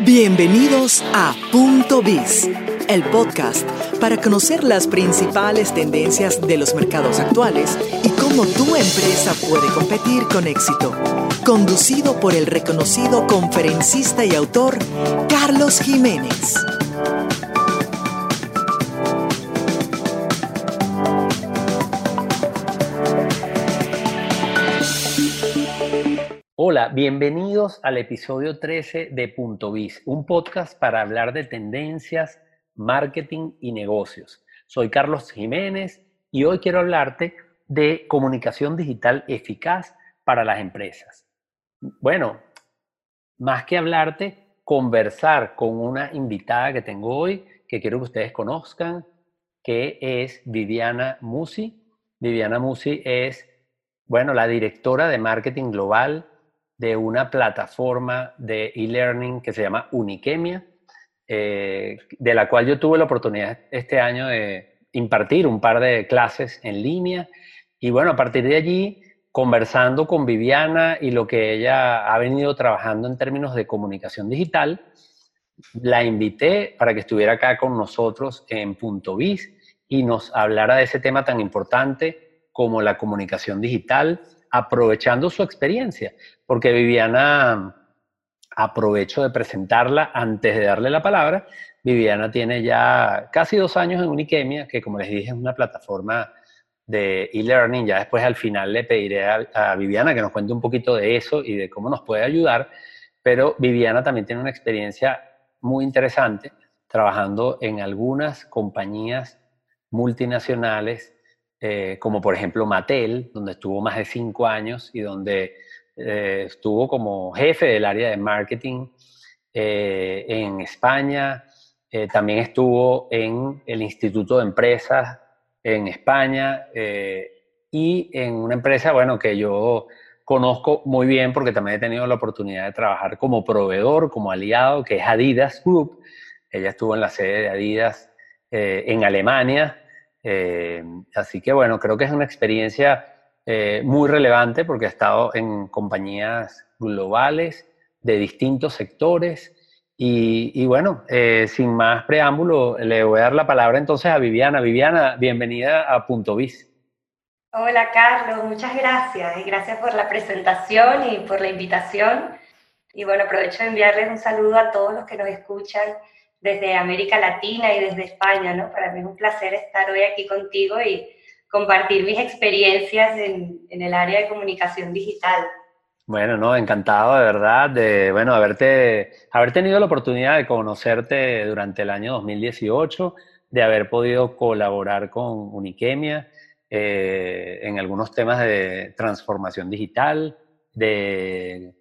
Bienvenidos a Punto Biz, el podcast para conocer las principales tendencias de los mercados actuales y cómo tu empresa puede competir con éxito. Conducido por el reconocido conferencista y autor Carlos Jiménez. Hola, bienvenidos al episodio 13 de Punto Biz, un podcast para hablar de tendencias, marketing y negocios. Soy Carlos Jiménez y hoy quiero hablarte de comunicación digital eficaz para las empresas. Bueno, más que hablarte, conversar con una invitada que tengo hoy, que quiero que ustedes conozcan, que es Viviana Musi. Viviana Musi es, bueno, la directora de marketing global de una plataforma de e-learning que se llama Uniquemia, eh, de la cual yo tuve la oportunidad este año de impartir un par de clases en línea. Y bueno, a partir de allí, conversando con Viviana y lo que ella ha venido trabajando en términos de comunicación digital, la invité para que estuviera acá con nosotros en Punto Biz y nos hablara de ese tema tan importante como la comunicación digital, aprovechando su experiencia, porque Viviana, aprovecho de presentarla antes de darle la palabra. Viviana tiene ya casi dos años en Uniquemia, que como les dije es una plataforma de e-learning. Ya después al final le pediré a, Viviana que nos cuente un poquito de eso y de cómo nos puede ayudar. Pero Viviana también tiene una experiencia muy interesante trabajando en algunas compañías multinacionales eh, como por ejemplo Mattel, donde estuvo más de cinco años y donde eh, estuvo como jefe del área de marketing eh, en España, también estuvo en el Instituto de Empresas en España y en una empresa, bueno, que yo conozco muy bien porque también he tenido la oportunidad de trabajar como proveedor, como aliado, que es Adidas Group. Ella estuvo en la sede de Adidas en Alemania eh, así que bueno, creo que es una experiencia eh, muy relevante porque ha estado en compañías globales de distintos sectores. Y, bueno, eh, sin más preámbulo, le voy a dar la palabra entonces a Viviana. Viviana, bienvenida a Punto Biz. Hola Carlos, muchas gracias y gracias por la presentación y por la invitación. Y bueno, aprovecho de enviarles un saludo a todos los que nos escuchan desde América Latina y desde España, ¿no? Para mí es un placer estar hoy aquí contigo y compartir mis experiencias en, en el área de comunicación digital. Bueno, no, encantado de verdad de, bueno, haberte, haber tenido la oportunidad de conocerte durante el año 2018, de haber podido colaborar con Uniquemia eh, en algunos temas de transformación digital, de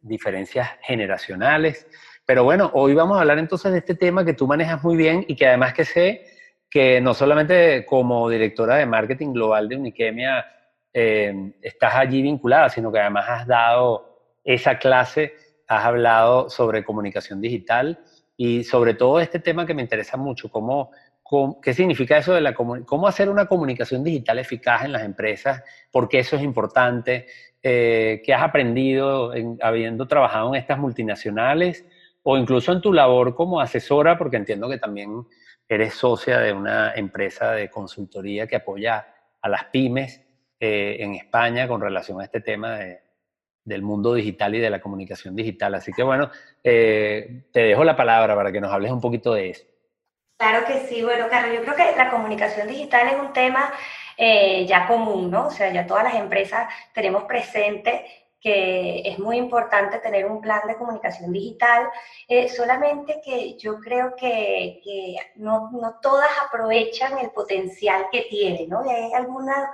diferencias generacionales. Pero bueno, hoy vamos a hablar entonces de este tema que tú manejas muy bien y que además que sé que no solamente como directora de marketing global de Uniquemia eh, estás allí vinculada, sino que además has dado esa clase, has hablado sobre comunicación digital y sobre todo este tema que me interesa mucho, cómo, qué significa eso de la cómo hacer una comunicación digital eficaz en las empresas, por qué eso es importante, eh, qué has aprendido habiendo trabajado en estas multinacionales o incluso en tu labor como asesora, porque entiendo que también eres socia de una empresa de consultoría que apoya a las pymes eh, en España con relación a este tema del mundo digital y de la comunicación digital. Así que bueno, eh, te dejo la palabra para que nos hables un poquito de eso. Claro que sí, bueno, Carlos, yo creo que la comunicación digital es un tema eh, ya común, ¿no? O sea, ya todas las empresas tenemos presente que es muy importante tener un plan de comunicación digital, eh, solamente que yo creo que, no, no, todas aprovechan el potencial que tienen, ¿no? Hay algunas,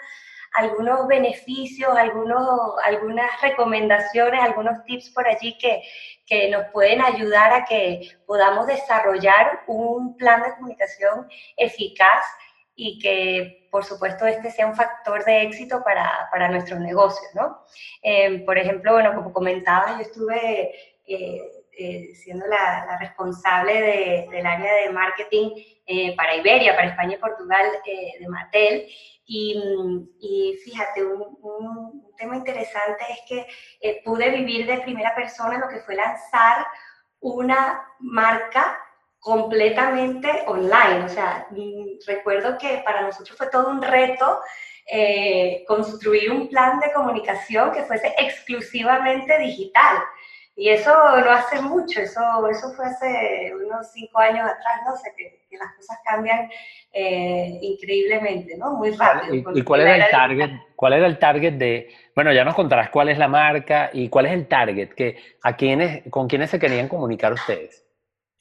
algunos beneficios, algunos, algunas recomendaciones, algunos tips por allí que, que nos pueden ayudar a que podamos desarrollar un plan de comunicación eficaz y que, por supuesto, este sea un factor de éxito para, para nuestros negocios, ¿no? Eh, por ejemplo, bueno, como comentaba, yo estuve eh, eh, siendo la, responsable de, del área de marketing para Iberia, para España y Portugal de Mattel, y, y fíjate, un, un, tema interesante es que pude vivir de primera persona lo que fue lanzar una marca completamente online. O sea, mm, recuerdo que para nosotros fue todo un reto eh, construir un plan de comunicación que fuese exclusivamente digital. Y eso no hace mucho, eso, eso fue hace unos cinco años atrás, ¿no? O sea, que, las cosas cambian eh, increíblemente, ¿no? Muy rápido. ¿Y, cuál era el target? ¿Cuál era el target de, bueno, ya nos contarás cuál es la marca y cuál es el target, que, a quiénes, con quiénes se querían comunicar ustedes?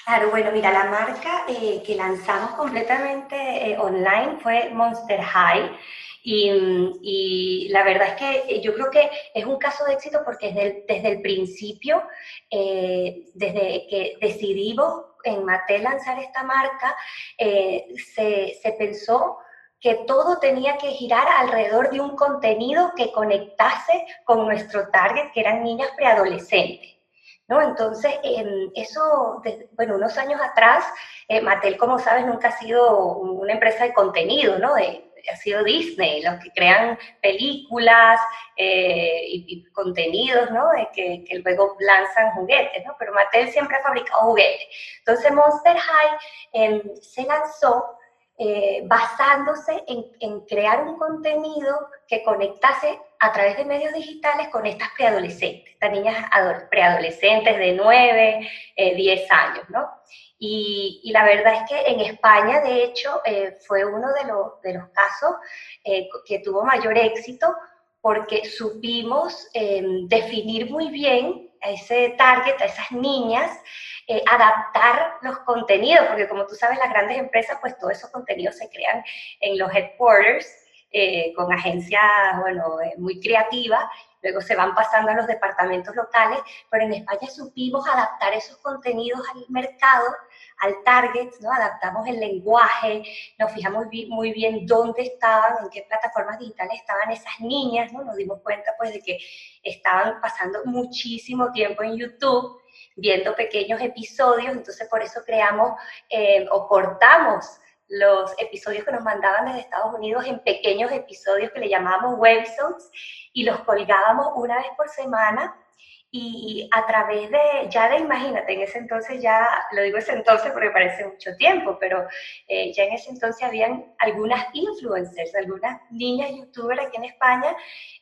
Claro, bueno, mira, la marca eh, que lanzamos completamente eh, online fue Monster High. Y, la verdad es que yo creo que es un caso de éxito porque desde el, principio, eh, desde que decidimos en Mattel lanzar esta marca, se, se pensó que todo tenía que girar alrededor de un contenido que conectase con nuestro target, que eran niñas preadolescentes. ¿No? Entonces, eso, bueno, unos años atrás, eh, Mattel, como sabes, nunca ha sido una empresa de contenido, ¿no? ha sido Disney, los que crean películas eh, y, contenidos, ¿no? Que, que, luego lanzan juguetes, ¿no? Pero Mattel siempre ha fabricado juguetes. Entonces Monster High em, se lanzó eh, basándose en, crear un contenido que conectase a través de medios digitales con estas preadolescentes, estas niñas preadolescentes de 9, 10 eh, años, ¿no? Y, la verdad es que en España, de hecho, eh, fue uno de, los, casos que tuvo mayor éxito porque supimos definir muy bien a ese target, a esas niñas, eh, adaptar los contenidos, porque como tú sabes, las grandes empresas, pues todos esos contenidos se crean en los headquarters, eh, con agencias, bueno, eh, muy creativas, luego se van pasando a los departamentos locales, pero en España supimos adaptar esos contenidos al mercado, al target, ¿no? Adaptamos el lenguaje, nos fijamos muy bien dónde estaban, en qué plataformas digitales estaban esas niñas, ¿no? Nos dimos cuenta, pues, de que estaban pasando muchísimo tiempo en YouTube, viendo pequeños episodios, entonces por eso creamos eh, o cortamos los episodios que nos mandaban desde Estados Unidos en pequeños episodios que le llamábamos webisodes y los colgábamos una vez por semana. Y a través de, ya de, imagínate, en ese entonces ya, lo digo ese entonces porque parece mucho tiempo, pero eh, ya en ese entonces habían algunas influencers, algunas niñas youtubers aquí en España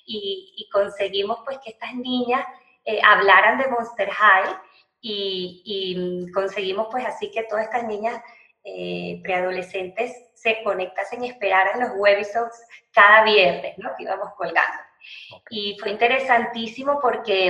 y, conseguimos pues que estas niñas eh, hablaran de Monster High y, conseguimos pues así que todas estas niñas eh, preadolescentes se conectasen y esperaran los webisodes cada viernes, ¿no? Que íbamos colgando. Y fue interesantísimo porque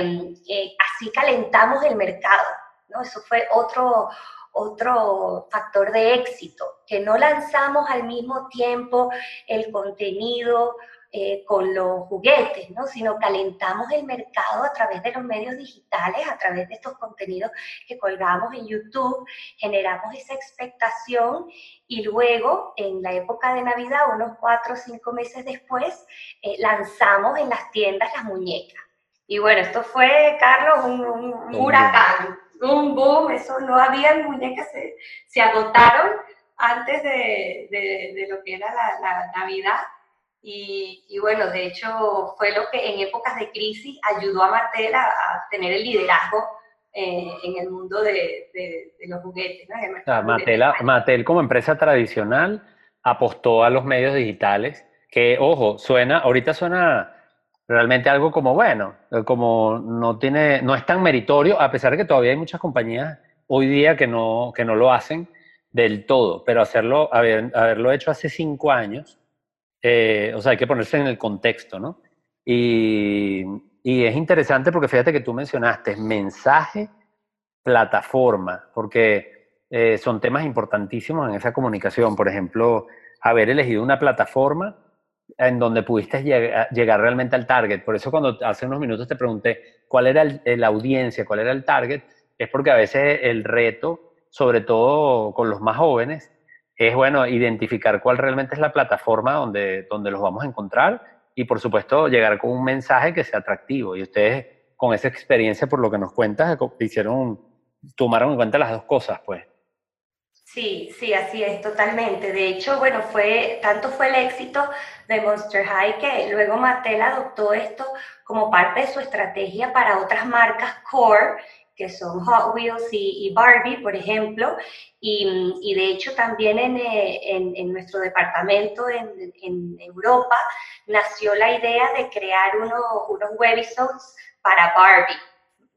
eh, así calentamos el mercado, ¿no? Eso fue otro, otro factor de éxito, que no lanzamos al mismo tiempo el contenido eh, con los juguetes, ¿no? sino calentamos el mercado a través de los medios digitales, a través de estos contenidos que colgamos en YouTube, generamos esa expectación y luego en la época de Navidad, unos cuatro o cinco meses después, eh, lanzamos en las tiendas las muñecas. Y bueno, esto fue, Carlos, un, huracán, un boom, eso no había muñecas, se, se agotaron antes de, de, lo que era la, la Navidad y, bueno, de hecho fue lo que en épocas de crisis ayudó a Mattel a, tener el liderazgo eh, en el mundo de, los juguetes. Mattel, como empresa tradicional apostó a los medios digitales, que ojo, suena, ahorita suena realmente algo como bueno, como no tiene, no es tan meritorio, a pesar de que todavía hay muchas compañías hoy día que no, que no lo hacen del todo, pero hacerlo, haber, haberlo hecho hace cinco años, eh, o sea, hay que ponerse en el contexto, ¿no? Y, es interesante porque fíjate que tú mencionaste mensaje, plataforma, porque eh, son temas importantísimos en esa comunicación. Por ejemplo, haber elegido una plataforma en donde pudiste llegar, realmente al target. Por eso cuando hace unos minutos te pregunté cuál era la audiencia, cuál era el target, es porque a veces el reto, sobre todo con los más jóvenes, es bueno identificar cuál realmente es la plataforma donde, donde los vamos a encontrar y por supuesto llegar con un mensaje que sea atractivo. Y ustedes con esa experiencia, por lo que nos cuentas, hicieron, tomaron en cuenta las dos cosas, pues. Sí, sí, así es, totalmente. De hecho, bueno, fue, tanto fue el éxito de Monster High que luego Mattel adoptó esto como parte de su estrategia para otras marcas core que son Hot Wheels y, Barbie, por ejemplo, y, de hecho también eh, en, en, nuestro departamento en, en, Europa nació la idea de crear uno, unos webisodes para Barbie.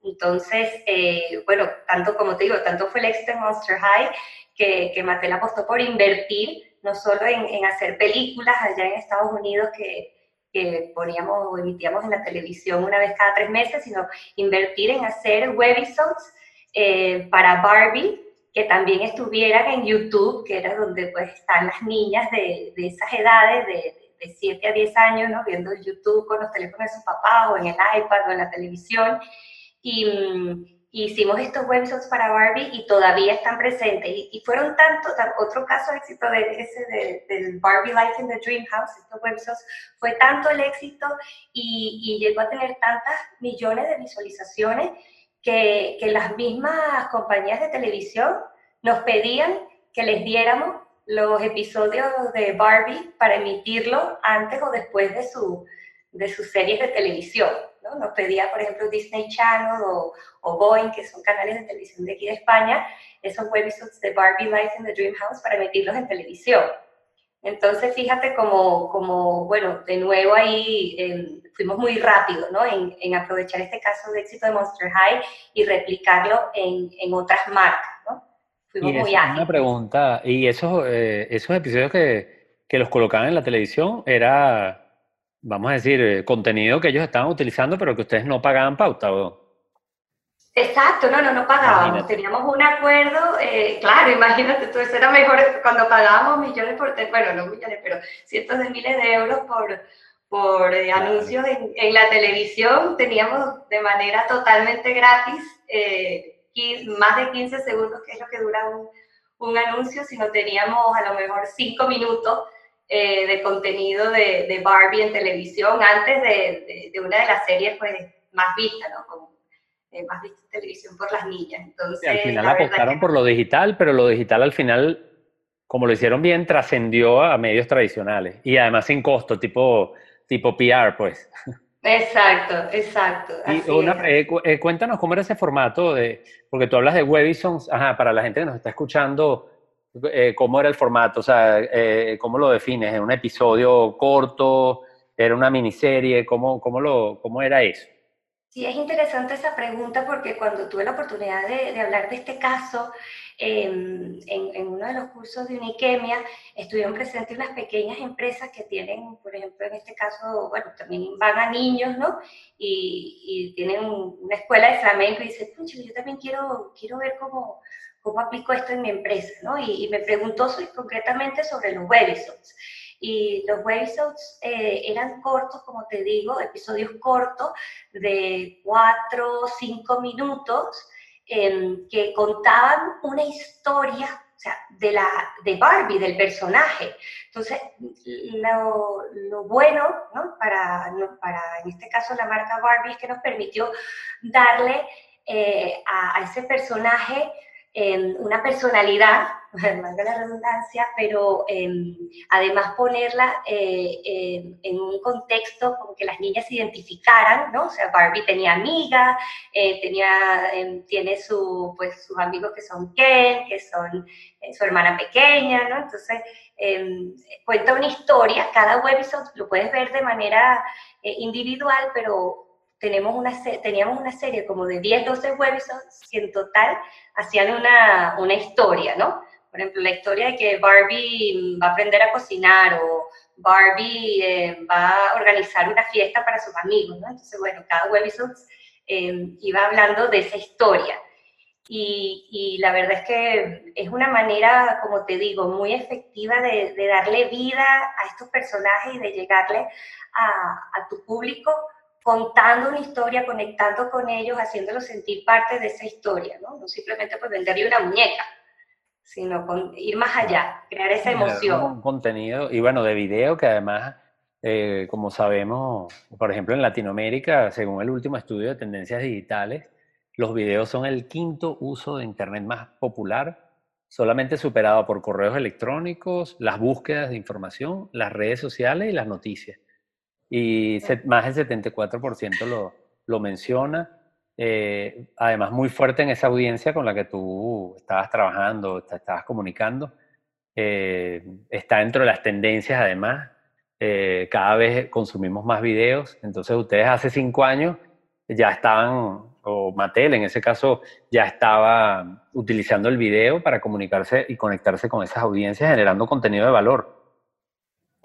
Entonces, eh, bueno, tanto como te digo, tanto fue el éxito de Monster High que, que Mattel apostó por invertir no solo en, hacer películas allá en Estados Unidos que, que poníamos o emitíamos en la televisión una vez cada tres meses, sino invertir en hacer webisodes eh, para Barbie que también estuvieran en YouTube, que era donde pues están las niñas de, de esas edades, de, de 7 a 10 años, ¿no? viendo YouTube con los teléfonos de su papá o en el iPad o en la televisión. Y, mm, hicimos estos websites para Barbie y todavía están presentes. Y, fueron tantos, otro caso de éxito de ese del Barbie Life in the Dream House, estos websites, fue tanto el éxito y, y, llegó a tener tantas millones de visualizaciones que, que las mismas compañías de televisión nos pedían que les diéramos los episodios de Barbie para emitirlo antes o después de, su, de sus series de televisión. ¿No? Nos pedía, por ejemplo, Disney Channel o, o Boeing, que son canales de televisión de aquí de España, esos webisodes de Barbie Life in the Dream House para emitirlos en televisión. Entonces, fíjate como, como bueno, de nuevo ahí em, fuimos muy rápidos, ¿no? En, en, aprovechar este caso de éxito de Monster High y replicarlo en, en otras marcas, ¿no? Fuimos y muy ágiles. Una pregunta, ¿y esos, eh, esos episodios que, que los colocaban en la televisión era vamos a decir, eh, contenido que ellos estaban utilizando, pero que ustedes no pagaban pauta. ¿o? Exacto, no, no, no pagábamos. Teníamos un acuerdo, eh, claro, imagínate tú, eso era mejor cuando pagábamos millones por, bueno, no millones, pero cientos de miles de euros por, por eh, anuncios en, la televisión. Teníamos de manera totalmente gratis más de 15 segundos, que es lo que dura un, un anuncio, sino teníamos a lo mejor 5 minutos eh, de contenido de, Barbie en televisión antes de, una de las series pues, más vistas, ¿no? Eh, más vista en televisión por las niñas. Entonces, al final apostaron por lo digital, pero lo digital al final, como lo hicieron bien, trascendió a medios tradicionales y además sin costo, tipo, tipo PR, pues. Exacto, exacto. Y una, eh, cuéntanos cómo era ese formato de, porque tú hablas de Webisons, ajá, para la gente que nos está escuchando, eh, cómo era el formato, o sea, eh, cómo lo defines, ¿era un episodio corto? ¿Era una miniserie? ¿Cómo, cómo, lo, cómo era eso? Sí, es interesante esa pregunta porque cuando tuve la oportunidad de, hablar de este caso em, en, uno de los cursos de Uniquemia, estuvieron presentes unas pequeñas empresas que tienen, por ejemplo, en este caso, bueno, también van a niños, ¿no? Y, tienen una escuela de flamenco y dicen, yo también quiero, quiero ver cómo, cómo aplico esto en mi empresa, ¿no? Y, me preguntó concretamente sobre los webisodes. Y los webisodes eh, eran cortos, como te digo, episodios cortos de cuatro o cinco minutos que contaban una historia o sea, de, la, de Barbie, del personaje. Entonces, lo, bueno, ¿no? Para, para, en este caso, la marca Barbie es que nos permitió darle eh, a, ese personaje una personalidad, de la redundancia, pero em, además ponerla eh, en un contexto como que las niñas se identificaran, ¿no? O sea, Barbie tenía amigas, eh, tenía, em, tiene su, pues, sus amigos que son Ken, que son eh, su hermana pequeña, ¿no? Entonces, em, cuenta una historia, cada webisode lo puedes ver de manera individual, pero tenemos una, teníamos una serie como de 10, 12 webisodes que en total hacían una, una historia, ¿no? Por ejemplo, la historia de que Barbie va a aprender a cocinar o Barbie eh, va a organizar una fiesta para sus amigos, ¿no? Entonces, bueno, cada webisode eh, iba hablando de esa historia. Y, la verdad es que es una manera, como te digo, muy efectiva de, de darle vida a estos personajes y de llegarle a, a tu público contando una historia, conectando con ellos, haciéndolos sentir parte de esa historia, ¿no? No simplemente pues venderle una muñeca, sino con, ir más allá, crear esa emoción. Un contenido, y bueno, de video que además, eh, como sabemos, por ejemplo en Latinoamérica, según el último estudio de tendencias digitales, los videos son el quinto uso de Internet más popular, solamente superado por correos electrónicos, las búsquedas de información, las redes sociales y las noticias y más del 74% lo, lo menciona. eh, además muy fuerte en esa audiencia con la que tú estabas trabajando, te estabas comunicando. Eh, está dentro de las tendencias además. Eh, cada vez consumimos más videos. Entonces ustedes hace cinco años ya estaban, o Mattel en ese caso, ya estaba utilizando el video para comunicarse y conectarse con esas audiencias generando contenido de valor.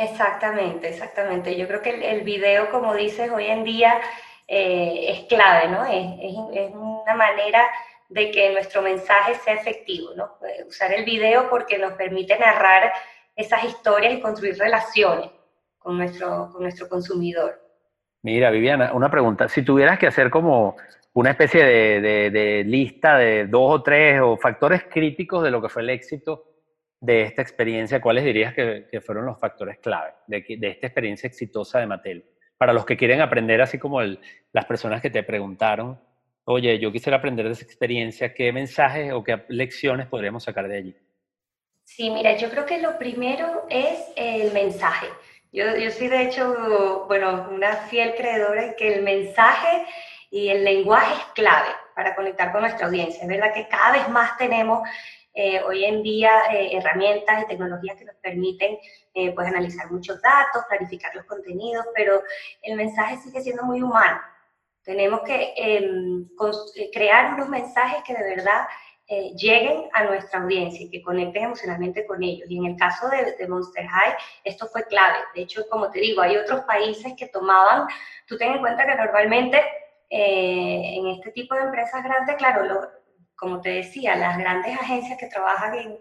Exactamente, exactamente. Yo creo que el, el video, como dices, hoy en día eh, es clave, ¿no? Es, una manera de que nuestro mensaje sea efectivo, ¿no? Eh, usar el video porque nos permite narrar esas historias y construir relaciones con nuestro, con nuestro consumidor. Mira, Viviana, una pregunta. Si tuvieras que hacer como una especie de, lista de dos o tres o factores críticos de lo que fue el éxito de esta experiencia, ¿cuáles dirías que, fueron los factores clave de, esta experiencia exitosa de Mattel? para los que quieren aprender, así como las personas que te preguntaron, oye, yo quisiera aprender de esa experiencia, ¿qué mensajes o qué lecciones podríamos sacar de allí? Sí, mira, yo creo que lo primero es el mensaje. Yo, yo soy de hecho, bueno, una fiel creedora en que el mensaje y el lenguaje es clave para conectar con nuestra audiencia. Es verdad que cada vez más tenemos eh, hoy en día eh, herramientas y tecnologías que nos permiten eh, pues analizar muchos datos, clarificar los contenidos, pero el mensaje sigue siendo muy humano. Tenemos que em, crear unos mensajes que de verdad lleguen a nuestra audiencia y que conecten emocionalmente con ellos. Y en el caso de, de, Monster High, esto fue clave. De hecho, como te digo, hay otros países que tomaban, tú ten en cuenta que normalmente en este tipo de empresas grandes, claro, lo, como te decía, las grandes agencias que trabajan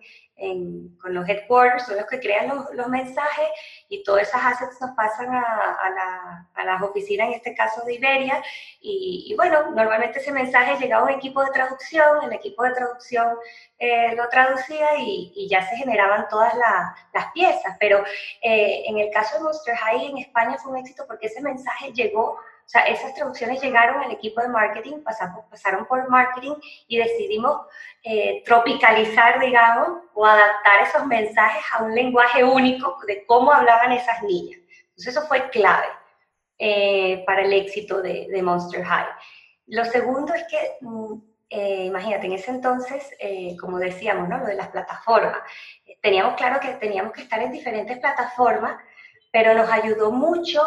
con los headquarters son los que crean los, mensajes y todas esas assets nos pasan a, las oficinas, en este caso de Iberia. Y, bueno, normalmente ese mensaje llegaba a un equipo de traducción, el equipo de traducción eh, lo traducía y, ya se generaban todas las piezas. Pero eh, en el caso de Monster High en España fue un éxito porque ese mensaje llegó o sea, esas traducciones llegaron al equipo de marketing, pasaron, pasaron por marketing y decidimos eh, tropicalizar, digamos, o adaptar esos mensajes a un lenguaje único de cómo hablaban esas niñas. Entonces eso fue clave eh, para el éxito de, Monster High. Lo segundo es que, mm, eh, imagínate, en ese entonces, como decíamos, ¿no? Lo de las plataformas. Teníamos claro que teníamos que estar en diferentes plataformas, pero nos ayudó mucho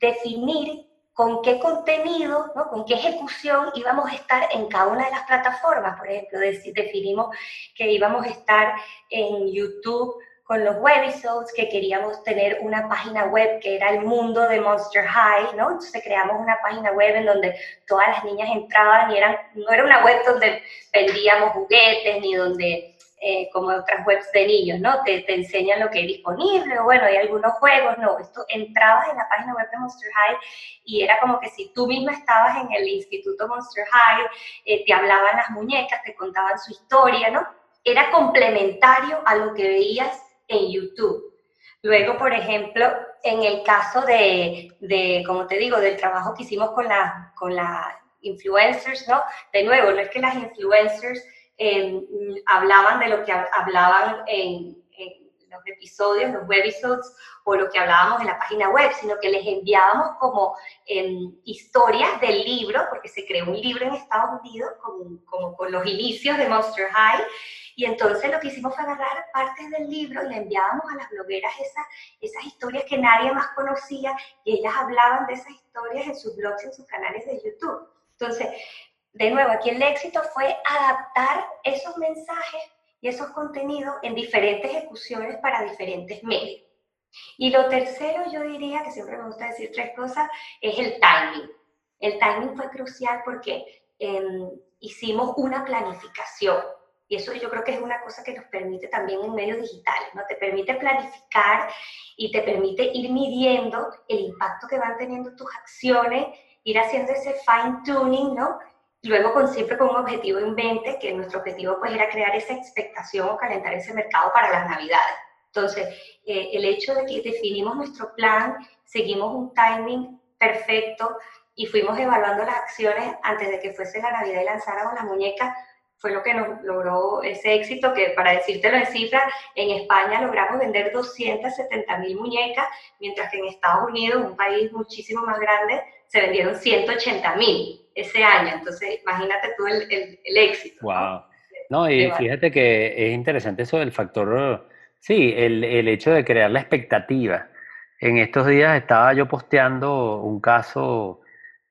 definir con qué contenido, con qué ejecución íbamos a estar en cada una de las plataformas. Por ejemplo, definimos que íbamos a estar en YouTube con los webisodes, que queríamos tener una página web que era el mundo de Monster High, ¿no? Entonces creamos una página web en donde todas las niñas entraban y eran, no era una web donde vendíamos juguetes ni donde eh, como otras webs de niños, ¿no? Te, te, enseñan lo que hay disponible, o bueno, hay algunos juegos, no, esto entrabas en la página web de Monster High y era como que si tú misma estabas en el Instituto Monster High, eh, te hablaban las muñecas, te contaban su historia, ¿no? Era complementario a lo que veías en YouTube. Luego, por ejemplo, en el caso de, de como te digo, del trabajo que hicimos con las con la influencers, ¿no? De nuevo, no es que las influencers hablaban de lo que hablaban en, los episodios, los webisodes o lo que hablábamos en la página web, sino que les enviábamos como historias del libro, porque se creó un libro en Estados Unidos como, con los inicios de Monster High, y entonces lo que hicimos fue agarrar partes del libro y le enviábamos a las blogueras esas, esas historias que nadie más conocía y ellas hablaban de esas historias en sus blogs, en sus canales de YouTube. Entonces, de nuevo, aquí el éxito fue adaptar esos mensajes y esos contenidos en diferentes ejecuciones para diferentes medios. Y lo tercero, yo diría, que siempre me gusta decir tres cosas, es el timing. El timing fue crucial porque em, hicimos una planificación. Y eso yo creo que es una cosa que nos permite también en medios digitales, ¿no? Te permite planificar y te permite ir midiendo el impacto que van teniendo tus acciones, ir haciendo ese fine tuning, ¿no? Luego con, siempre con un objetivo en mente, que nuestro objetivo pues era crear esa expectación o calentar ese mercado para las navidades. Entonces, eh, el hecho de que definimos nuestro plan, seguimos un timing perfecto y fuimos evaluando las acciones antes de que fuese la Navidad y lanzáramos la muñeca, fue lo que nos logró ese éxito, que para decírtelo en cifras, en España logramos vender 270 mil muñecas, mientras que en Estados Unidos, un país muchísimo más grande, se vendieron 180 mil. Ese año. Entonces, imagínate tú el, el, éxito. Wow. ¿no? y fíjate que es interesante eso del factor, sí, el, el hecho de crear la expectativa. En estos días estaba yo posteando un caso,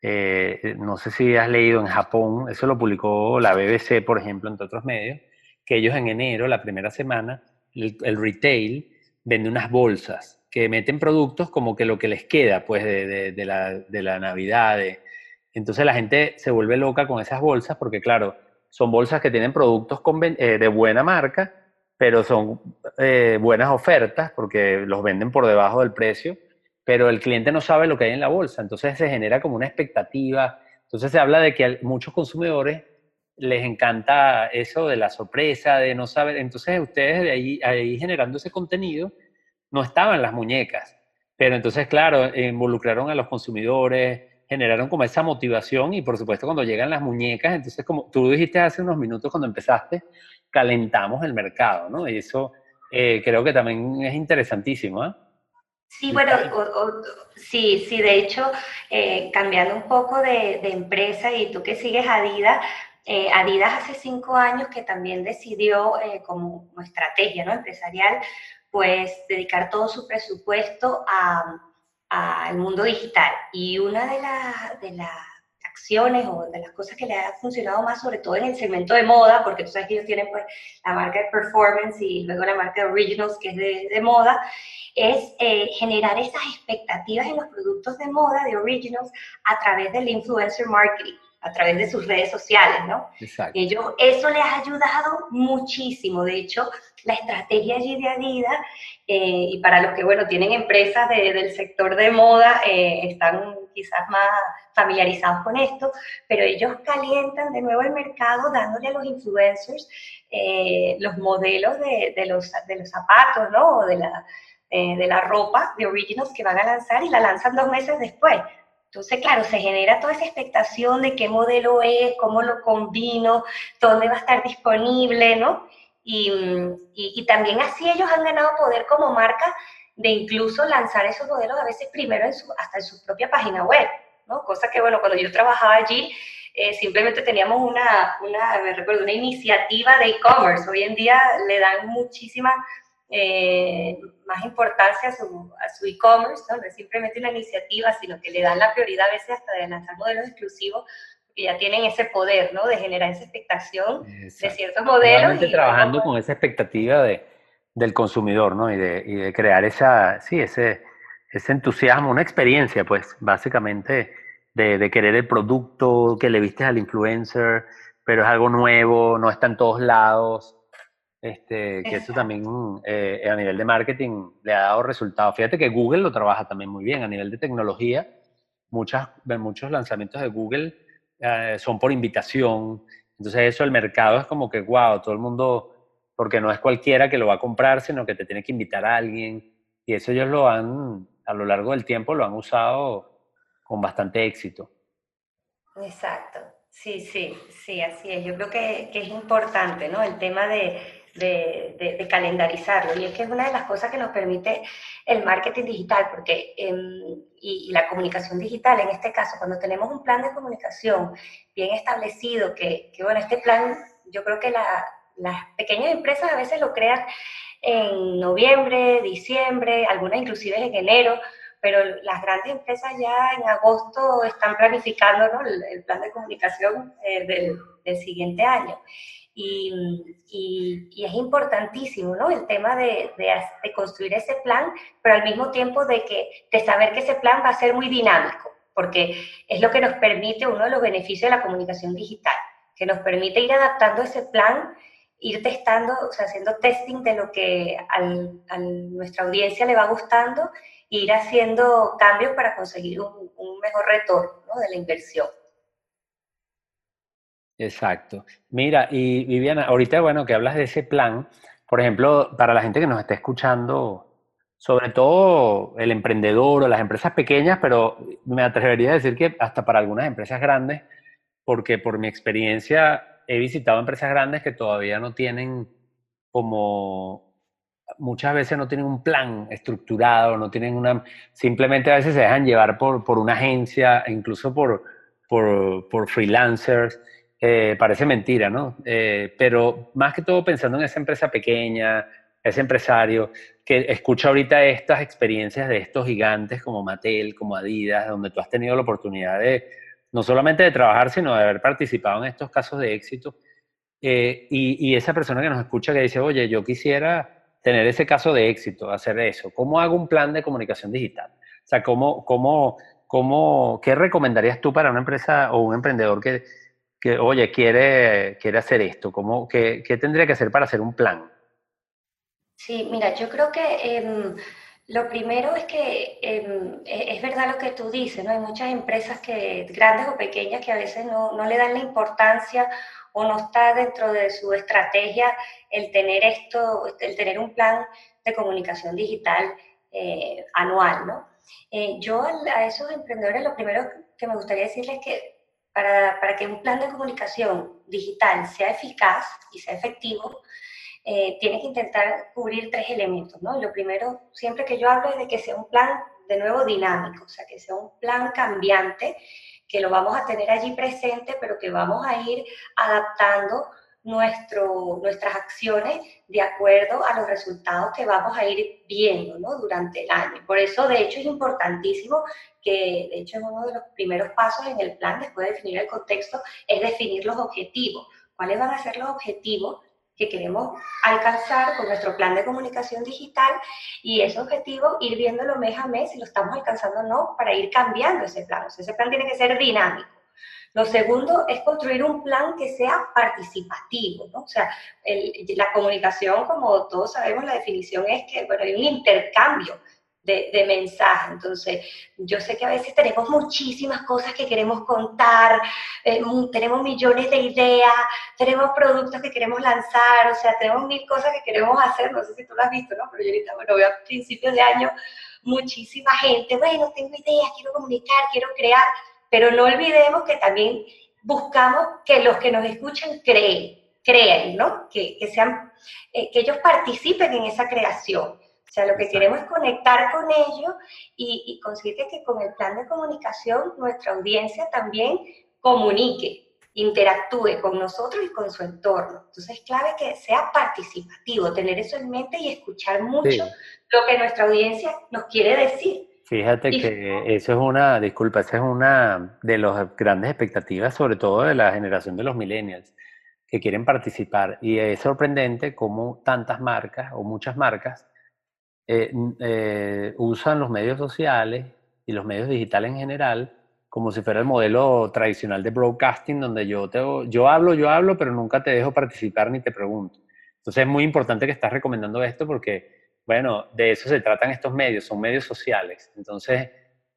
eh, no sé si has leído en Japón, eso lo publicó la BBC, por ejemplo, entre otros medios, que ellos en enero, la primera semana, el, retail vende unas bolsas que meten productos como que lo que les queda, pues, de, de, la, de la, Navidad. Entonces la gente se vuelve loca con esas bolsas porque, claro, son bolsas que tienen productos eh, de buena marca, pero son eh, buenas ofertas porque los venden por debajo del precio, pero el cliente no sabe lo que hay en la bolsa, entonces se genera como una expectativa. Entonces se habla de que a muchos consumidores les encanta eso de la sorpresa, de no saber. Entonces ustedes de ahí, ahí generando ese contenido no estaban las muñecas, pero entonces, claro, involucraron a los consumidores, generaron como esa motivación y por supuesto cuando llegan las muñecas, entonces como tú dijiste hace unos minutos cuando empezaste, calentamos el mercado, ¿no? Y eso eh, creo que también es interesantísimo, ¿eh? Sí, bueno, sí, sí, de hecho, eh, cambiando un poco de, de, empresa y tú que sigues Adidas, eh, Adidas hace cinco años que también decidió eh, como estrategia ¿no? empresarial, pues dedicar todo su presupuesto al mundo digital. Y una de, de las acciones o de las cosas que le ha funcionado más, sobre todo en el segmento de moda, porque tú sabes que ellos tienen pues la marca de performance y luego la marca de originals, que es de, moda, es eh, generar esas expectativas en los productos de moda, de originals, a través del influencer marketing a través de sus redes sociales, ¿no? Exacto. Ellos, eso les ha ayudado muchísimo. De hecho, la estrategia allí de Adidas, eh, y para los que, bueno, tienen empresas del sector de moda, eh, están quizás más familiarizados con esto, pero ellos calientan de nuevo el mercado dándole a los influencers eh, los modelos de, de, los, de los zapatos, ¿no? O de la, de la ropa de Originals que van a lanzar y la lanzan dos meses después. Entonces, claro, se genera toda esa expectación de qué modelo es, cómo lo combino, dónde va a estar disponible, ¿no? Y, y, también así ellos han ganado poder como marca de incluso lanzar esos modelos a veces primero en su, hasta en su propia página web, ¿no? Cosa que, bueno, cuando yo trabajaba allí, eh, simplemente teníamos una, una, me recuerdo, una iniciativa de e-commerce. Hoy en día le dan muchísima eh, más importancia a su, e-commerce, ¿no? es simplemente una iniciativa, sino que le dan la prioridad a veces hasta de lanzar modelos exclusivos que ya tienen ese poder, ¿no? De generar esa expectación de ciertos modelos. Y trabajando con esa expectativa de, del consumidor, ¿no? Y de, y de, crear esa, sí, ese, ese entusiasmo, una experiencia, pues, básicamente, de, de, querer el producto que le viste al influencer, pero es algo nuevo, no está en todos lados. Este, que eso también eh, a nivel de marketing le ha dado resultados. Fíjate que Google lo trabaja también muy bien a nivel de tecnología. Muchas, muchos lanzamientos de Google eh, son por invitación. Entonces eso el mercado es como que, wow, todo el mundo, porque no es cualquiera que lo va a comprar, sino que te tiene que invitar a alguien. Y eso ellos lo han, a lo largo del tiempo, lo han usado con bastante éxito. Exacto. Sí, sí, sí, así es. Yo creo que, que es importante, ¿no? El tema de, de, calendarizarlo. Y es que es una de las cosas que nos permite el marketing digital, porque em, y, la comunicación digital, en este caso, cuando tenemos un plan de comunicación bien establecido, que, bueno, este plan, yo creo que las pequeñas empresas a veces lo crean en noviembre, diciembre, algunas inclusive en enero, pero las grandes empresas ya en agosto están planificando el, plan de comunicación eh, del, siguiente año. Y, y, es importantísimo, ¿no? El tema de, de, construir ese plan, pero al mismo tiempo de, que, de saber que ese plan va a ser muy dinámico, porque es lo que nos permite, uno de los beneficios de la comunicación digital, que nos permite ir adaptando ese plan, ir testando, o sea, haciendo testing de lo que a nuestra audiencia le va gustando, e ir haciendo cambios para conseguir un, un mejor retorno ¿no? de la inversión. Exacto. Mira, y Viviana, ahorita, bueno, que hablas de ese plan, por ejemplo, para la gente que nos está escuchando, sobre todo el emprendedor o las empresas pequeñas, pero me atrevería a decir que hasta para algunas empresas grandes, porque por mi experiencia he visitado empresas grandes que todavía no tienen como, muchas veces no tienen un plan estructurado, no tienen una, simplemente a veces se dejan llevar por, por una agencia, incluso por por, por freelancers. Eh, parece mentira, ¿no? Eh, pero más que todo pensando en esa empresa pequeña, ese empresario que escucha ahorita estas experiencias de estos gigantes como Mattel, como Adidas, donde tú has tenido la oportunidad de no solamente de trabajar, sino de haber participado en estos casos de éxito. Eh, y, y, esa persona que nos escucha que dice, oye, yo quisiera tener ese caso de éxito, hacer eso. ¿Cómo hago un plan de comunicación digital? O sea, ¿cómo, cómo, cómo, ¿qué recomendarías tú para una empresa o un emprendedor que, oye, quiere, quiere hacer esto? ¿Cómo, qué, ¿Qué tendría que hacer para hacer un plan? Sí, mira, yo creo que em, lo primero es que em, e, es verdad lo que tú dices, ¿no? Hay muchas empresas que, grandes o pequeñas, que a veces no, no le dan la importancia o no está dentro de su estrategia el tener esto, el tener un plan de comunicación digital eh, anual, ¿no? Eh, yo a esos emprendedores lo primero que me gustaría decirles es que para, que un plan de comunicación digital sea eficaz y sea efectivo, eh, tiene que intentar cubrir tres elementos, ¿no? lo primero, siempre que yo hablo, es de que sea un plan, de nuevo, dinámico, o sea, que sea un plan cambiante, que lo vamos a tener allí presente, pero que vamos a ir adaptando nuestro, nuestras acciones de acuerdo a los resultados que vamos a ir viendo durante el año. Por eso, de hecho, es importantísimo que, de hecho, es uno de los primeros pasos en el plan, después de definir el contexto, es definir los objetivos. ¿Cuáles van a ser los objetivos que queremos alcanzar con nuestro plan de comunicación digital y ese objetivo ir viéndolo mes a mes si lo estamos alcanzando o no para ir cambiando ese plan. Ese plan tiene que ser dinámico. Lo segundo es construir un plan que sea participativo, ¿no? O sea, la comunicación, como todos sabemos, la definición es que, bueno, hay un intercambio de, de. Entonces, yo sé que a veces tenemos muchísimas cosas que queremos contar, eh, tenemos millones de ideas, tenemos productos que queremos lanzar, o sea, tenemos mil cosas que queremos hacer, no sé si tú lo has visto, ¿no? Pero yo ahorita, bueno, veo a principios de año muchísima gente, bueno, tengo ideas, quiero comunicar, quiero crear, pero no olvidemos que también buscamos que los que nos escuchen creen, creen, ¿no? Que, que sean, eh, que ellos participen en esa creación. O sea, lo que queremos es conectar con ellos y, y conseguir que, con el plan de comunicación nuestra audiencia también comunique, interactúe con nosotros y con su entorno. Entonces es clave que sea participativo, tener eso en mente y escuchar mucho lo que nuestra audiencia nos quiere decir. Fíjate que eso es una, disculpa, esa es una de las grandes expectativas, sobre todo de la generación de los millennials, que quieren participar. Y es sorprendente cómo tantas marcas o muchas marcas eh, eh, usan los medios sociales y los medios digitales en general como si fuera el modelo tradicional de broadcasting, donde yo, te, yo hablo, yo hablo, pero nunca te dejo participar ni te pregunto. Entonces es muy importante que estás recomendando esto porque, bueno, de eso se tratan estos medios, son medios sociales. Entonces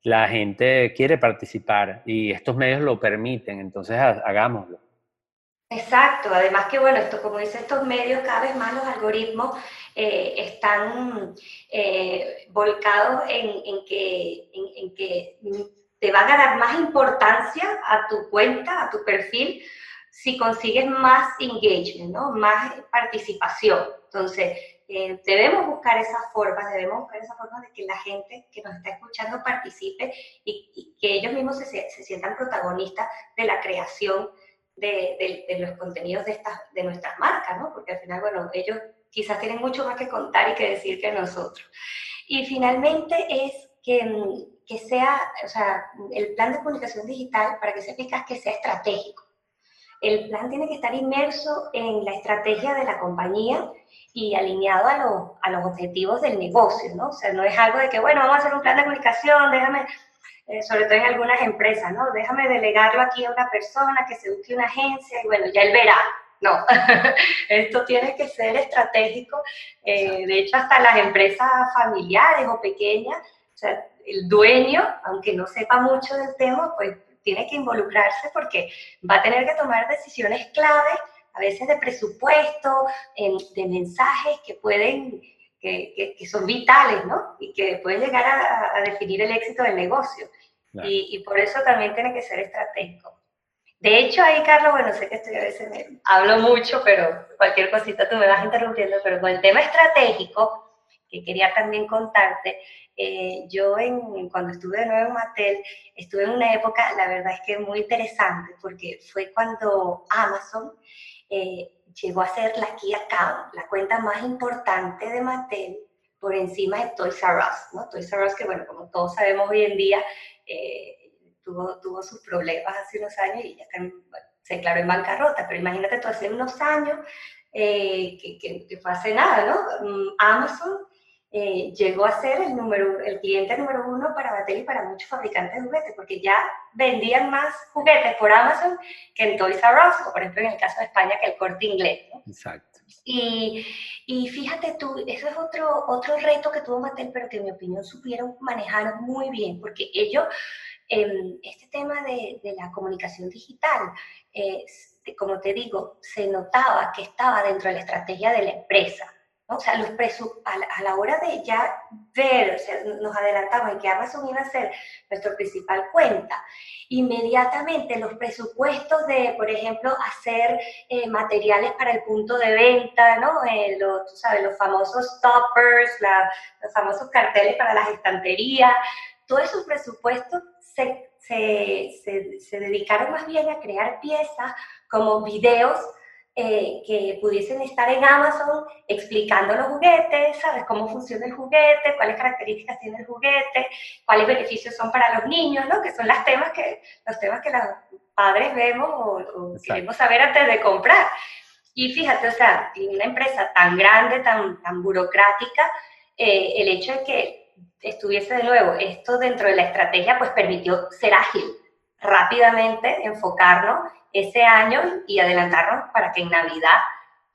la gente quiere participar y estos medios lo permiten, entonces hagámoslo. Exacto, además que bueno, esto como dice estos medios, cada vez más los algoritmos eh, están eh, volcados en, que, en, que te van a dar más importancia a tu cuenta, a tu perfil, si consigues más engagement, ¿no? más participación. Entonces, eh, debemos buscar esas formas, debemos buscar esas formas de que la gente que nos está escuchando participe y, que ellos mismos se, se sientan protagonistas de la creación de, los contenidos de, estas, de nuestras marcas, ¿no? Porque al final, bueno, ellos quizás tienen mucho más que contar y que decir que nosotros. Y finalmente es que, que sea, o sea, el plan de comunicación digital, para que sea eficaz, que sea estratégico. El plan tiene que estar inmerso en la estrategia de la compañía y alineado a, los, a los objetivos del negocio, ¿no? O sea, no es algo de que, bueno, vamos a hacer un plan de comunicación, déjame eh, sobre todo en algunas empresas, ¿no? Déjame delegarlo aquí a una persona que se busque una agencia y bueno, ya él verá. No, esto tiene que ser estratégico. Eh, de hecho, hasta las empresas familiares o pequeñas, o sea, el dueño, aunque no sepa mucho del tema, pues tiene que involucrarse porque va a tener que tomar decisiones clave, a veces de presupuesto, de mensajes que pueden que, que, son vitales, ¿no? Y que pueden llegar a, a definir el éxito del negocio. Y, y, por eso también tiene que ser estratégico. De hecho, ahí, Carlos, bueno, sé que estoy a veces me hablo mucho, pero cualquier cosita tú me vas interrumpiendo, pero con el tema estratégico, que quería también contarte, eh, yo en, cuando estuve de nuevo en Mattel, estuve en una época, la verdad es que muy interesante, porque fue cuando Amazon eh, llegó a ser la key account, la cuenta más importante de Mattel, por encima de Toys R Us, ¿no? Toys R Us que, bueno, como todos sabemos hoy en día, eh, tuvo, tuvo sus problemas hace unos años y ya se declaró en bancarrota, pero imagínate tú hace unos años, que, que, que, fue hace nada, ¿no? Mm, Amazon eh, llegó a ser el, número, el cliente número uno para Mattel y para muchos fabricantes de juguetes, porque ya vendían más juguetes por Amazon que en Toys R Us, o por ejemplo en el caso de España que el corte inglés. Exacto. Y, y, fíjate tú, eso es otro, otro reto que tuvo Mattel, pero que en mi opinión supieron manejar muy bien, porque ellos, eh, este tema de, de, la comunicación digital, eh, como te digo, se notaba que estaba dentro de la estrategia de la empresa. O sea, los a, la, hora de ya ver, o sea, nos adelantamos en que Amazon iba a ser nuestra principal cuenta, inmediatamente los presupuestos de, por ejemplo, hacer eh, materiales para el punto de venta, ¿no? Eh, tú sabes, los famosos toppers, los famosos carteles para las estanterías, todos esos presupuestos se, se, se dedicaron más bien a crear piezas como videos eh, que pudiesen estar en Amazon explicando los juguetes, ¿sabes? Cómo funciona el juguete, cuáles características tiene el juguete, cuáles beneficios son para los niños, ¿no? Que son las temas que, los temas que los padres vemos o, queremos saber antes de comprar. Y fíjate, o sea, en una empresa tan grande, tan, tan burocrática, eh, el hecho de que estuviese de nuevo esto dentro de la estrategia, pues permitió ser ágil, rápidamente enfocarnos ese año y adelantarnos para que en Navidad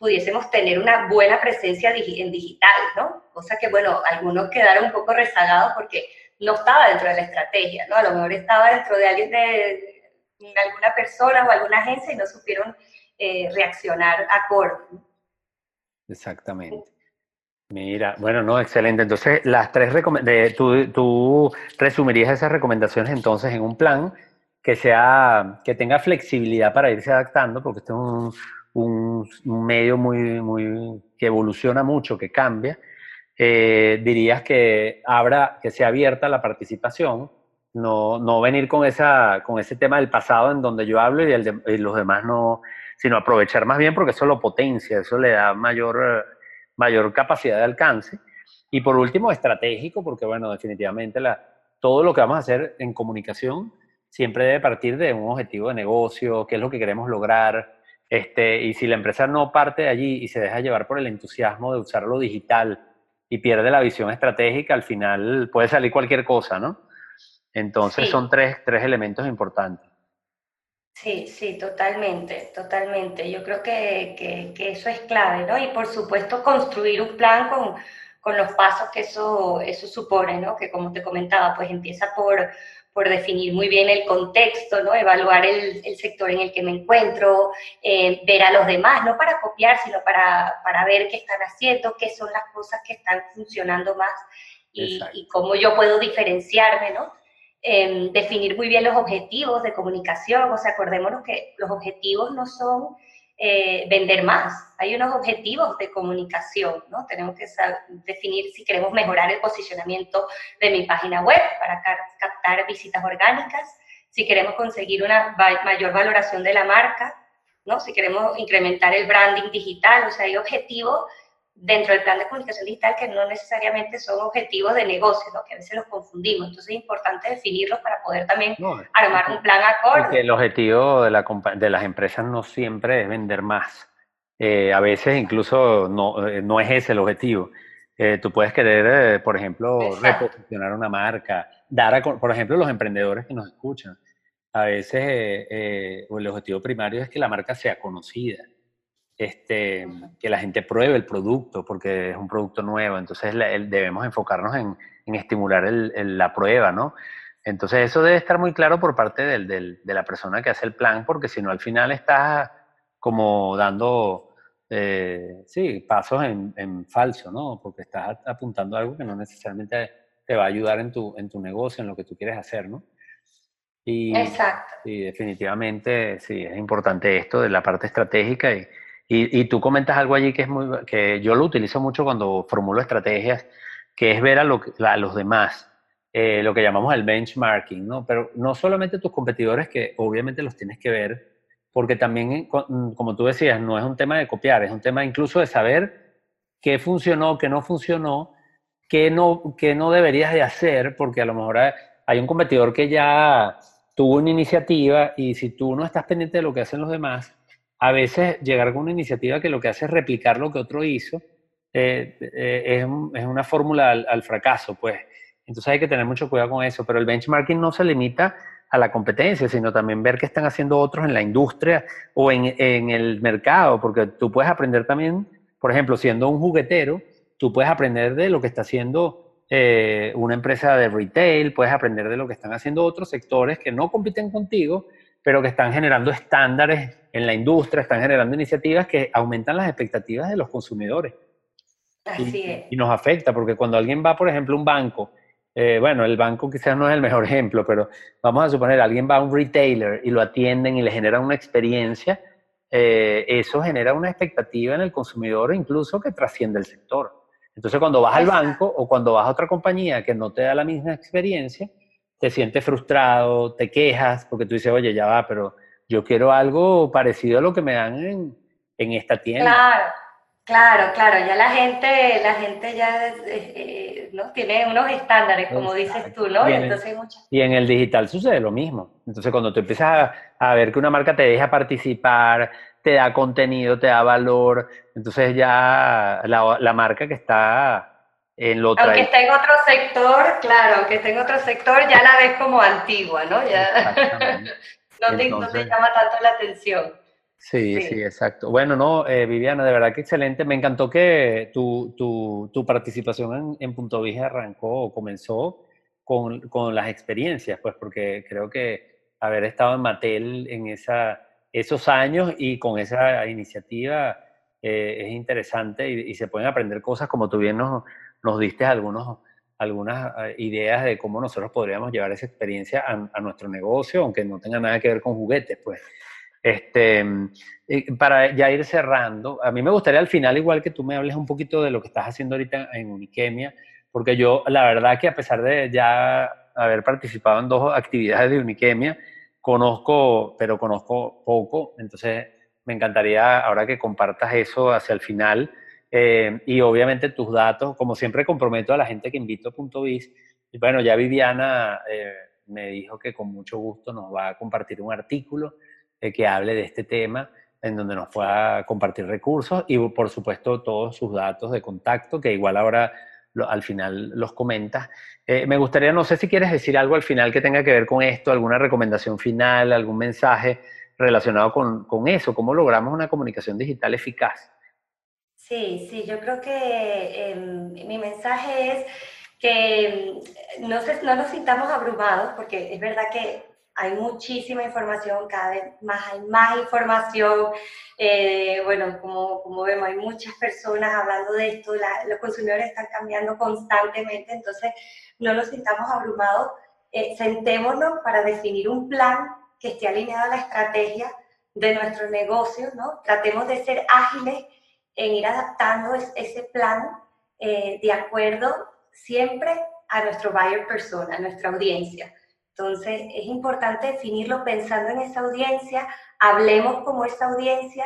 pudiésemos tener una buena presencia en digital, ¿no? Cosa que, bueno, algunos quedaron un poco rezagados porque no estaba dentro de la estrategia, ¿no? A lo mejor estaba dentro de alguien de, alguna persona o alguna agencia y no supieron eh, reaccionar acorde. Exactamente. Mira, bueno, no, excelente. Entonces, las tres recomendaciones, tú, tú resumirías esas recomendaciones entonces en un plan que, sea, que tenga flexibilidad para irse adaptando, porque este es un, un, medio muy, muy, que evoluciona mucho, que cambia. Eh, dirías que abra, que sea abierta la participación, no, no venir con, esa, con ese tema del pasado en donde yo hablo y, el y los demás no, sino aprovechar más bien porque eso lo potencia, eso le da mayor, mayor capacidad de alcance. Y por último, estratégico, porque bueno, definitivamente la, todo lo que vamos a hacer en comunicación siempre debe partir de un objetivo de negocio, qué es lo que queremos lograr. Este, y si la empresa no parte de allí y se deja llevar por el entusiasmo de usar lo digital y pierde la visión estratégica, al final puede salir cualquier cosa, ¿no? Entonces son tres, tres elementos importantes. Sí, sí, totalmente, totalmente. Yo creo que, que, que, eso es clave, ¿no? Y por supuesto construir un plan con, con los pasos que eso, eso supone, ¿no? Que como te comentaba, pues empieza por, por definir muy bien el contexto, ¿no? evaluar el, el sector en el que me encuentro, eh, ver a los demás, no para copiar, sino para, para, ver qué están haciendo, qué son las cosas que están funcionando más y, y cómo yo puedo diferenciarme, ¿no? Eh, definir muy bien los objetivos de comunicación, o sea, acordémonos que los objetivos no son eh, vender más. Hay unos objetivos de comunicación, ¿no? Tenemos que definir si queremos mejorar el posicionamiento de mi página web para captar visitas orgánicas, si queremos conseguir una mayor valoración de la marca, ¿no? Si queremos incrementar el branding digital, o sea, hay objetivos dentro del plan de comunicación digital que no necesariamente son objetivos de negocio, ¿no? que a veces los confundimos. Entonces es importante definirlos para poder también armar un plan acorde. el objetivo de, la, de, las empresas no siempre es vender más. Eh, a veces incluso no, eh, no, es ese el objetivo. Eh, tú puedes querer, por ejemplo, reposicionar una marca, dar a, por ejemplo, los emprendedores que nos escuchan. A veces el objetivo primario es que la marca sea conocida este, que la gente pruebe el producto porque es un producto nuevo, entonces debemos enfocarnos en, estimular la prueba, ¿no? Entonces eso debe estar muy claro por parte de la persona que hace el plan, porque si no al final estás como dando, eh, sí, pasos en, falso, ¿no? Porque estás apuntando a algo que no necesariamente te va a ayudar en tu, en tu negocio, en lo que tú quieres hacer, ¿no? Y, Exacto. Y definitivamente, sí, es importante esto de la parte estratégica y, y, tú comentas algo allí que es muy, que yo lo utilizo mucho cuando formulo estrategias que es ver a, los demás, eh, lo que llamamos el benchmarking, ¿no? Pero no solamente tus competidores, que obviamente los tienes que ver, porque también, como tú decías, no es un tema de copiar, es un tema incluso de saber qué funcionó, qué no funcionó, qué no, qué no deberías de hacer, porque a lo mejor hay un competidor que ya tuvo una iniciativa y si tú no estás pendiente de lo que hacen los demás, a veces llegar con una iniciativa que lo que hace es replicar lo que otro hizo, eh, eh, es, una fórmula al, fracaso, pues. Entonces hay que tener mucho cuidado con eso, pero el benchmarking no se limita a la competencia, sino también ver qué están haciendo otros en la industria o en, en el mercado, porque tú puedes aprender también, por ejemplo, siendo un juguetero, tú puedes aprender de lo que está haciendo eh, una empresa de retail, puedes aprender de lo que están haciendo otros sectores que no compiten contigo, pero que están generando estándares en la industria, están generando iniciativas que aumentan las expectativas de los consumidores. Así y, es. y nos afecta, porque cuando alguien va, por ejemplo, a un banco, eh, bueno, el banco quizás no es el mejor ejemplo, pero vamos a suponer, alguien va a un retailer y lo atienden y le generan una experiencia, eh, eso genera una expectativa en el consumidor incluso que trasciende el sector. Entonces, cuando vas al banco o cuando vas a otra compañía que no te da la misma experiencia, te sientes frustrado, te quejas, porque tú dices, oye, ya va, pero yo quiero algo parecido a lo que me dan en, en esta tienda. Claro, claro, claro, ya la gente, la gente ya eh, ¿no? tiene unos estándares, como dices tú, ¿no? Y en, Entonces, el, y en el digital sucede lo mismo. Entonces, cuando tú empiezas a, a ver que una marca te deja participar, te da contenido, te da valor. Entonces ya la, la marca que está en lo Aunque esté en otro sector, claro, aunque esté en otro sector, ya la ves como antigua, ¿no? Ya no, te, Entonces, no, te, llama tanto la atención. Sí, sí, sí exacto. Bueno, no, eh, Viviana, de verdad que excelente. Me encantó que tu, tu, tu participación en, en Punto Vige arrancó o comenzó con, con las experiencias, pues porque creo que haber estado en Mattel en esa esos años y con esa iniciativa eh, es interesante y, y, se pueden aprender cosas como tú bien nos, nos diste algunos, algunas eh, ideas de cómo nosotros podríamos llevar esa experiencia a, a, nuestro negocio, aunque no tenga nada que ver con juguetes, pues. Este, para ya ir cerrando, a mí me gustaría al final, igual que tú me hables un poquito de lo que estás haciendo ahorita en Uniquemia, porque yo, la verdad que a pesar de ya haber participado en dos actividades de Uniquemia, conozco, pero conozco poco, entonces me encantaría ahora que compartas eso hacia el final eh, y obviamente tus datos, como siempre comprometo a la gente que invito a Punto Biz, y bueno, ya Viviana eh, me dijo que con mucho gusto nos va a compartir un artículo eh, que hable de este tema, en donde nos pueda compartir recursos y por supuesto todos sus datos de contacto, que igual ahora lo, al final los comentas. Eh, me gustaría, no sé si quieres decir algo al final que tenga que ver con esto, alguna recomendación final, algún mensaje relacionado con, con eso, cómo logramos una comunicación digital eficaz. Sí, sí, yo creo que eh, mi mensaje es que no, se, no nos sintamos abrumados, porque es verdad que hay muchísima información, cada vez más hay más información. Eh, bueno, como, como, vemos, hay muchas personas hablando de esto, la, los consumidores están cambiando constantemente, entonces no nos sintamos abrumados. Eh, sentémonos para definir un plan que esté alineado a la estrategia de nuestro negocio, ¿no? Tratemos de ser ágiles en ir adaptando es, ese plan eh, de acuerdo siempre a nuestro buyer persona, a nuestra audiencia. Entonces, es importante definirlo pensando en esa audiencia, hablemos como esa audiencia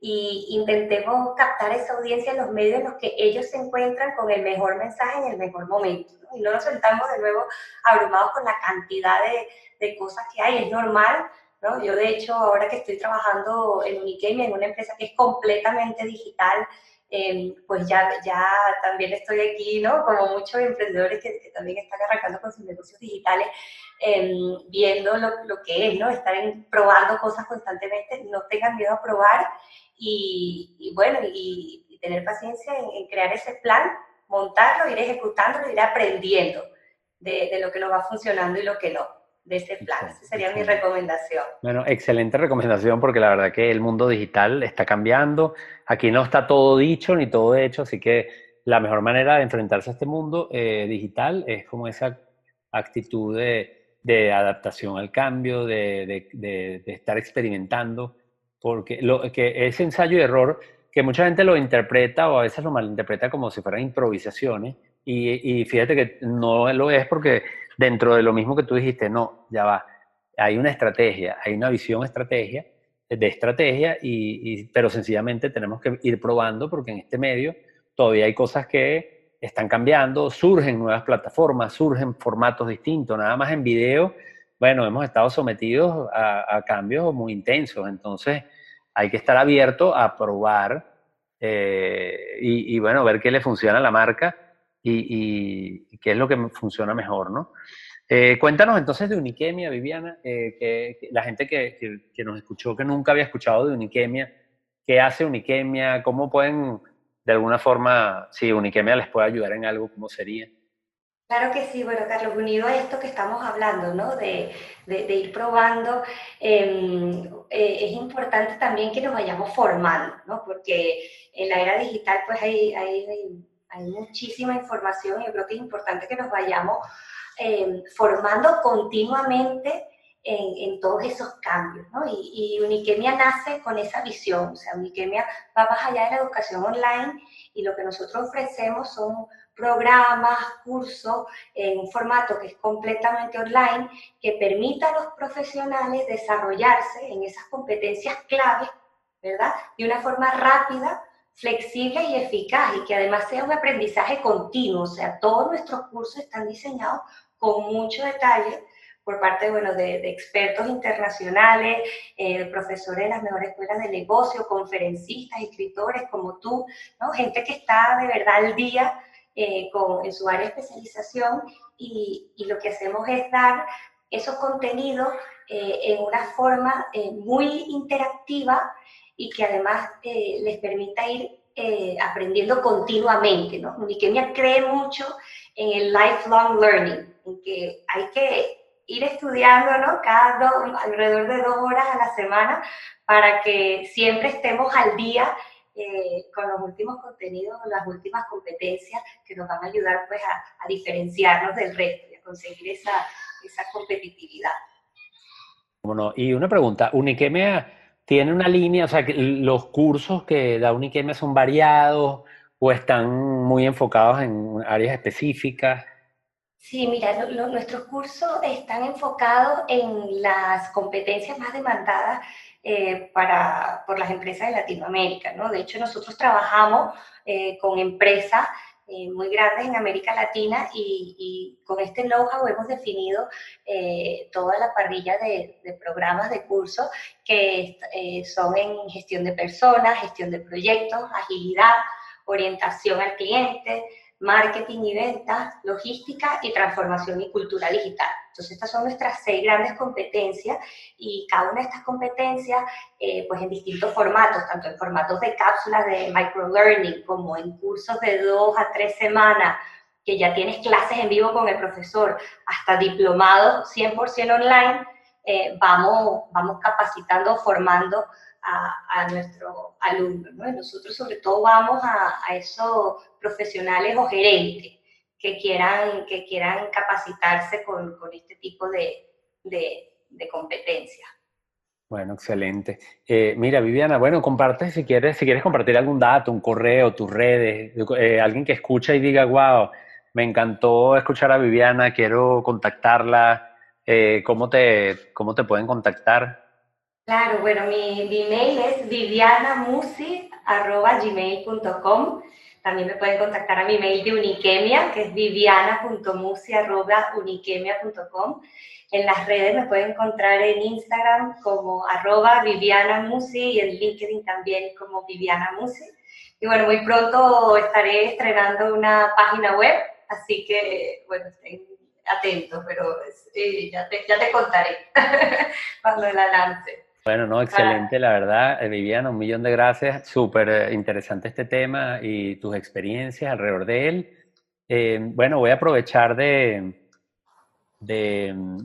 y intentemos captar esa audiencia en los medios en los que ellos se encuentran con el mejor mensaje en el mejor momento. Y no nos sentamos de nuevo abrumados con la cantidad de, de cosas que hay, es normal. Yo, de hecho, ahora que estoy trabajando en Unikemi, en una empresa que es completamente digital, eh, pues ya, ya también estoy aquí, ¿no? Como muchos emprendedores que, también están arrancando con sus negocios digitales, eh, viendo lo, lo, que es, ¿no? Estar probando cosas constantemente, no tengan miedo a probar y, bueno, y, tener paciencia en, en, crear ese plan, montarlo, ir ejecutándolo, ir aprendiendo de, de lo que nos va funcionando y lo que no de ese plan. Esa sería mi recomendación. Bueno, excelente recomendación porque la verdad que el mundo digital está cambiando. Aquí no está todo dicho ni todo hecho, así que la mejor manera de enfrentarse a este mundo eh, digital es como esa actitud de, de adaptación al cambio, de, de, de, estar experimentando, porque lo, que ese ensayo y error que mucha gente lo interpreta o a veces lo malinterpreta como si fueran improvisaciones, Y, y, fíjate que no lo es porque dentro de lo mismo que tú dijiste, no, ya va, hay una estrategia, hay una visión estrategia, de estrategia, y, pero sencillamente tenemos que ir probando porque en este medio todavía hay cosas que están cambiando, surgen nuevas plataformas, surgen formatos distintos, nada más en video, bueno, hemos estado sometidos a, cambios muy intensos, entonces hay que estar abierto a probar eh, y, y, bueno, ver qué le funciona a la marca y, qué es lo que funciona mejor, ¿no? Eh, cuéntanos entonces de Uniquemia, Viviana, eh, que, la gente que, que, nos escuchó, que nunca había escuchado de Uniquemia, ¿qué hace Uniquemia? ¿Cómo pueden, de alguna forma, si Uniquemia les puede ayudar en algo, cómo sería? Claro que sí, bueno, Carlos, unido a esto que estamos hablando, ¿no? De, de, ir probando, em, eh, es importante también que nos vayamos formando, ¿no? Porque en la era digital, pues hay, hay hay muchísima información y yo creo que es importante que nos vayamos eh, formando continuamente en, en, todos esos cambios, ¿no? Y, y, Uniquemia nace con esa visión, o sea, Uniquemia va más allá de la educación online y lo que nosotros ofrecemos son programas, cursos en un formato que es completamente online que permita a los profesionales desarrollarse en esas competencias claves, ¿verdad? De una forma rápida flexible y eficaz y que además sea un aprendizaje continuo. O sea, todos nuestros cursos están diseñados con mucho detalle por parte bueno, de, expertos internacionales, eh, profesores de las mejores escuelas de negocio, conferencistas, escritores como tú, ¿no? gente que está de verdad al día eh, con, en su área de especialización y, y, lo que hacemos es dar esos contenidos eh, en una forma muy interactiva y que además eh, les permita ir eh, aprendiendo continuamente, ¿no? Uniquemia cree mucho en el lifelong learning, en que hay que ir estudiando, ¿no? Cada alrededor de dos horas a la semana para que siempre estemos al día eh, con los últimos contenidos, las últimas competencias que nos van a ayudar pues a, a diferenciarnos del resto y a conseguir esa, esa competitividad. Bueno, y una pregunta, Uniquemia tiene una línea, o sea, que los cursos que da Uniquemia son variados o están muy enfocados en áreas específicas. Sí, mira, nuestros cursos están enfocados en las competencias más demandadas eh, para, por las empresas de Latinoamérica, ¿no? De hecho, nosotros trabajamos eh, con empresas eh, muy grandes en América Latina y, con este know-how hemos definido eh, toda la parrilla de, programas de cursos que eh, son en gestión de personas, gestión de proyectos, agilidad, orientación al cliente, marketing y ventas, logística y transformación y cultura digital. Entonces, estas son nuestras seis grandes competencias y cada una de estas competencias, eh, pues en distintos formatos, tanto en formatos de cápsulas de microlearning como en cursos de dos a tres semanas, que ya tienes clases en vivo con el profesor, hasta diplomados 100% online, eh, vamos, vamos capacitando, formando a, a. ¿no? nosotros sobre todo vamos a, esos profesionales o gerentes que quieran, que quieran capacitarse con, con este tipo de, de, de competencias. Bueno, excelente. Eh, mira, Viviana, bueno, comparte si quieres, si quieres compartir algún dato, un correo, tus redes, eh, alguien que escucha y diga, wow, me encantó escuchar a Viviana, quiero contactarla, eh, ¿cómo, te, ¿cómo te pueden contactar? Claro, bueno, mi, email es vivianamusi.gmail.com. También me pueden contactar a mi mail de Uniquemia, que es viviana.musi.uniquemia.com. En las redes me pueden encontrar en Instagram como arroba vivianamusi y en LinkedIn también como vivianamusi. Y bueno, muy pronto estaré estrenando una página web, así que, bueno, estén atentos, pero eh, ya, te, ya te contaré cuando la lance. Bueno, no, excelente, la verdad, eh, Viviana, un millón de gracias. Súper eh, interesante este tema y tus experiencias alrededor de él. Eh, bueno, voy a aprovechar de, de mm,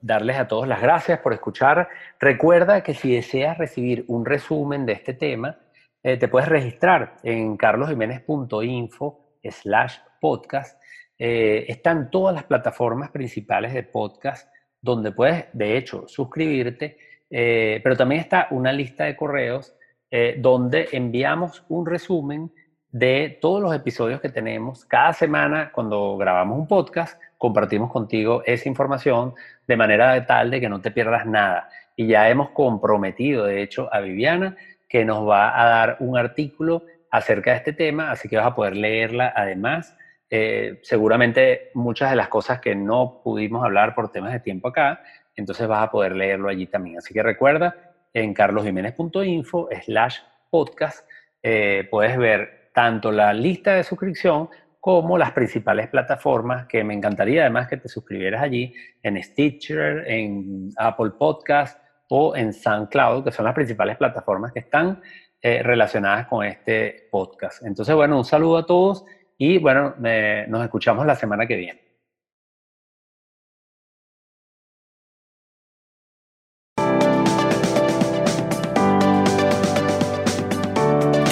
darles a todos las gracias por escuchar. Recuerda que si deseas recibir un resumen de este tema, te puedes registrar en carlosjiménez.info slash podcast. están todas las plataformas principales de podcast donde puedes, de hecho, suscribirte eh, pero también está una lista de correos eh, donde enviamos un resumen de todos los episodios que tenemos. Cada semana, cuando grabamos un podcast, compartimos contigo esa información de manera tal de que no te pierdas nada. Y ya hemos comprometido, de hecho, a Viviana que nos va a dar un artículo acerca de este tema, así que vas a poder leerla además. Eh, seguramente muchas de las cosas que no pudimos hablar por temas de tiempo acá, entonces vas a poder leerlo allí también. Así que recuerda, en carlosjiménez.info slash podcast eh, puedes ver tanto la lista de suscripción como las principales plataformas que me encantaría además que te suscribieras allí en Stitcher, en Apple Podcast o en SoundCloud, que son las principales plataformas que están eh, relacionadas con este podcast. Entonces, bueno, un saludo a todos y bueno, nos escuchamos la semana que viene.